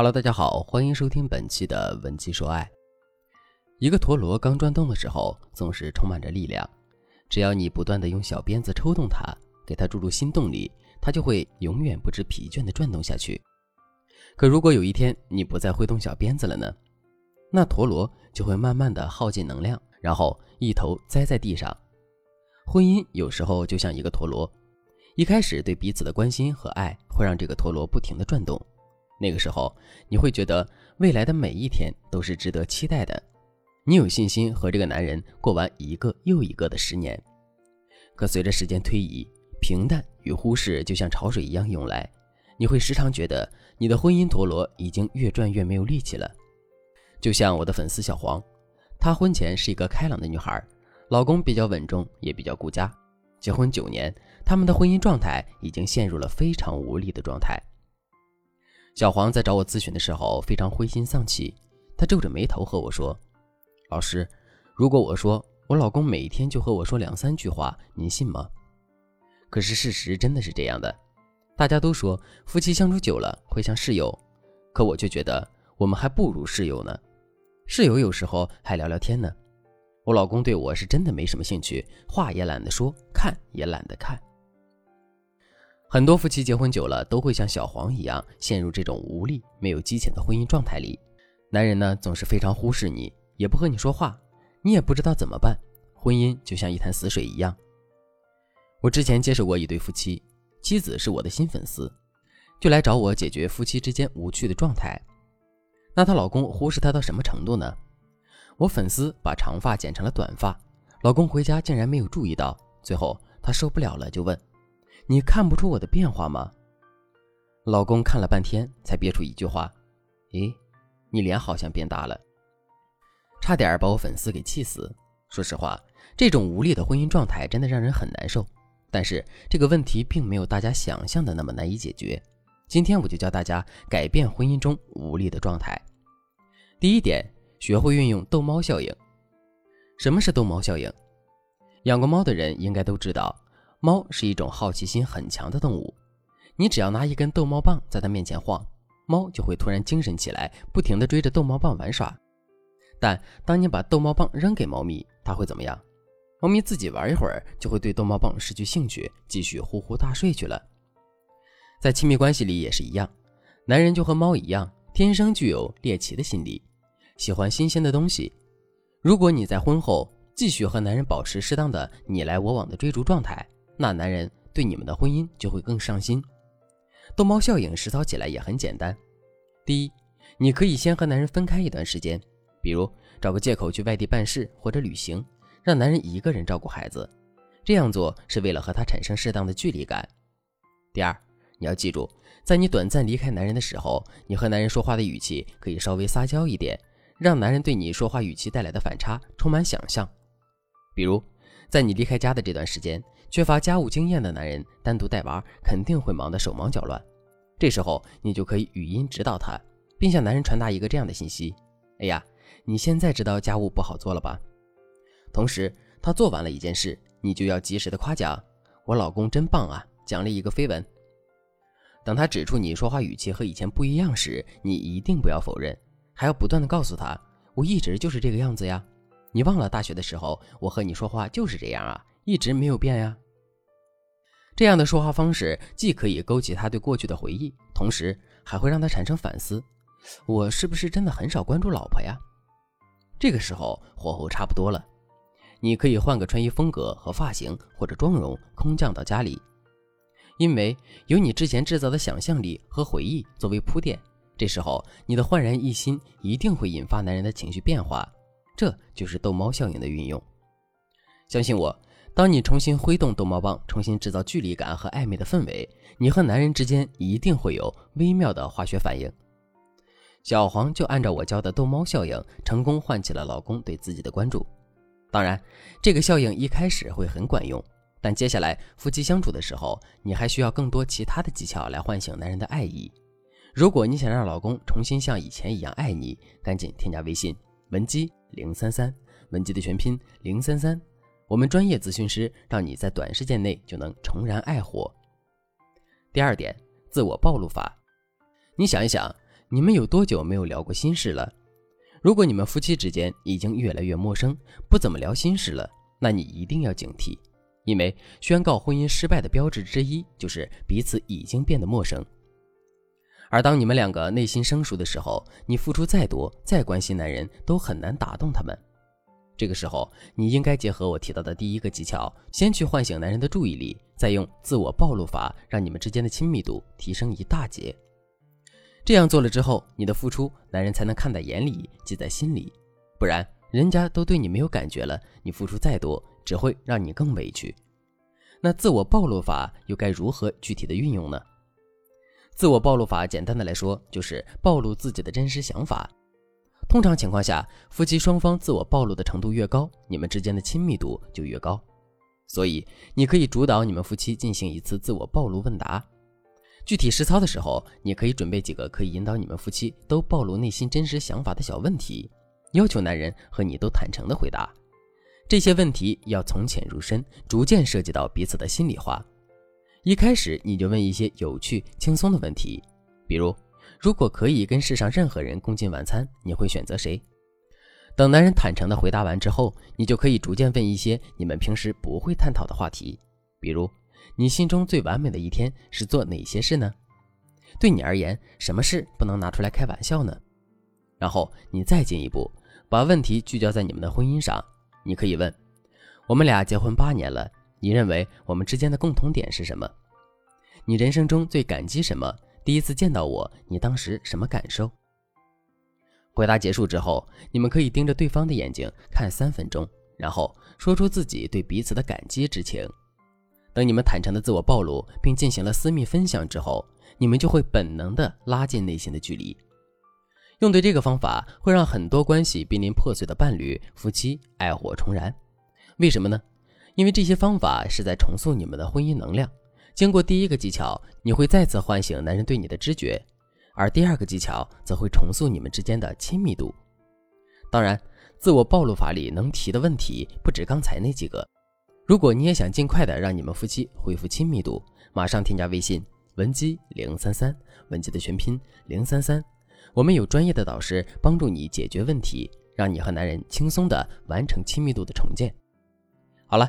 Hello，大家好，欢迎收听本期的文姬说爱。一个陀螺刚转动的时候，总是充满着力量。只要你不断的用小鞭子抽动它，给它注入新动力，它就会永远不知疲倦的转动下去。可如果有一天你不再挥动小鞭子了呢？那陀螺就会慢慢的耗尽能量，然后一头栽在地上。婚姻有时候就像一个陀螺，一开始对彼此的关心和爱，会让这个陀螺不停的转动。那个时候，你会觉得未来的每一天都是值得期待的，你有信心和这个男人过完一个又一个的十年。可随着时间推移，平淡与忽视就像潮水一样涌来，你会时常觉得你的婚姻陀螺已经越转越没有力气了。就像我的粉丝小黄，她婚前是一个开朗的女孩，老公比较稳重，也比较顾家。结婚九年，他们的婚姻状态已经陷入了非常无力的状态。小黄在找我咨询的时候非常灰心丧气，他皱着眉头和我说：“老师，如果我说我老公每天就和我说两三句话，您信吗？”可是事实真的是这样的，大家都说夫妻相处久了会像室友，可我却觉得我们还不如室友呢。室友有时候还聊聊天呢。我老公对我是真的没什么兴趣，话也懒得说，看也懒得看。很多夫妻结婚久了，都会像小黄一样陷入这种无力、没有激情的婚姻状态里。男人呢，总是非常忽视你，也不和你说话，你也不知道怎么办。婚姻就像一潭死水一样。我之前接触过一对夫妻，妻子是我的新粉丝，就来找我解决夫妻之间无趣的状态。那她老公忽视她到什么程度呢？我粉丝把长发剪成了短发，老公回家竟然没有注意到，最后他受不了了，就问。你看不出我的变化吗？老公看了半天，才憋出一句话：“咦，你脸好像变大了。”差点把我粉丝给气死。说实话，这种无力的婚姻状态真的让人很难受。但是这个问题并没有大家想象的那么难以解决。今天我就教大家改变婚姻中无力的状态。第一点，学会运用逗猫效应。什么是逗猫效应？养过猫的人应该都知道。猫是一种好奇心很强的动物，你只要拿一根逗猫棒在它面前晃，猫就会突然精神起来，不停地追着逗猫棒玩耍。但当你把逗猫棒扔给猫咪，它会怎么样？猫咪自己玩一会儿，就会对逗猫棒失去兴趣，继续呼呼大睡去了。在亲密关系里也是一样，男人就和猫一样，天生具有猎奇的心理，喜欢新鲜的东西。如果你在婚后继续和男人保持适当的你来我往的追逐状态，那男人对你们的婚姻就会更上心。逗猫效应实操起来也很简单。第一，你可以先和男人分开一段时间，比如找个借口去外地办事或者旅行，让男人一个人照顾孩子。这样做是为了和他产生适当的距离感。第二，你要记住，在你短暂离开男人的时候，你和男人说话的语气可以稍微撒娇一点，让男人对你说话语气带来的反差充满想象。比如，在你离开家的这段时间。缺乏家务经验的男人单独带娃肯定会忙得手忙脚乱，这时候你就可以语音指导他，并向男人传达一个这样的信息：哎呀，你现在知道家务不好做了吧？同时，他做完了一件事，你就要及时的夸奖：我老公真棒啊，奖励一个飞吻。等他指出你说话语气和以前不一样时，你一定不要否认，还要不断的告诉他：我一直就是这个样子呀，你忘了大学的时候我和你说话就是这样啊。一直没有变呀。这样的说话方式既可以勾起他对过去的回忆，同时还会让他产生反思：我是不是真的很少关注老婆呀？这个时候火候差不多了，你可以换个穿衣风格和发型或者妆容，空降到家里，因为有你之前制造的想象力和回忆作为铺垫，这时候你的焕然一新一定会引发男人的情绪变化，这就是逗猫效应的运用。相信我。当你重新挥动逗猫棒，重新制造距离感和暧昧的氛围，你和男人之间一定会有微妙的化学反应。小黄就按照我教的逗猫效应，成功唤起了老公对自己的关注。当然，这个效应一开始会很管用，但接下来夫妻相处的时候，你还需要更多其他的技巧来唤醒男人的爱意。如果你想让老公重新像以前一样爱你，赶紧添加微信文姬零三三，文姬的全拼零三三。我们专业咨询师让你在短时间内就能重燃爱火。第二点，自我暴露法。你想一想，你们有多久没有聊过心事了？如果你们夫妻之间已经越来越陌生，不怎么聊心事了，那你一定要警惕，因为宣告婚姻失败的标志之一就是彼此已经变得陌生。而当你们两个内心生疏的时候，你付出再多、再关心男人，都很难打动他们。这个时候，你应该结合我提到的第一个技巧，先去唤醒男人的注意力，再用自我暴露法，让你们之间的亲密度提升一大截。这样做了之后，你的付出男人才能看在眼里，记在心里。不然，人家都对你没有感觉了，你付出再多，只会让你更委屈。那自我暴露法又该如何具体的运用呢？自我暴露法简单的来说，就是暴露自己的真实想法。通常情况下，夫妻双方自我暴露的程度越高，你们之间的亲密度就越高。所以，你可以主导你们夫妻进行一次自我暴露问答。具体实操的时候，你可以准备几个可以引导你们夫妻都暴露内心真实想法的小问题，要求男人和你都坦诚的回答。这些问题要从浅入深，逐渐涉及到彼此的心里话。一开始你就问一些有趣、轻松的问题，比如：如果可以跟世上任何人共进晚餐，你会选择谁？等男人坦诚的回答完之后，你就可以逐渐问一些你们平时不会探讨的话题，比如。你心中最完美的一天是做哪些事呢？对你而言，什么事不能拿出来开玩笑呢？然后你再进一步，把问题聚焦在你们的婚姻上。你可以问：我们俩结婚八年了，你认为我们之间的共同点是什么？你人生中最感激什么？第一次见到我，你当时什么感受？回答结束之后，你们可以盯着对方的眼睛看三分钟，然后说出自己对彼此的感激之情。等你们坦诚的自我暴露，并进行了私密分享之后，你们就会本能的拉近内心的距离。用对这个方法，会让很多关系濒临破碎的伴侣、夫妻爱火重燃。为什么呢？因为这些方法是在重塑你们的婚姻能量。经过第一个技巧，你会再次唤醒男人对你的知觉，而第二个技巧则会重塑你们之间的亲密度。当然，自我暴露法里能提的问题不止刚才那几个。如果你也想尽快的让你们夫妻恢复亲密度，马上添加微信文姬零三三，文姬的全拼零三三，我们有专业的导师帮助你解决问题，让你和男人轻松的完成亲密度的重建。好了，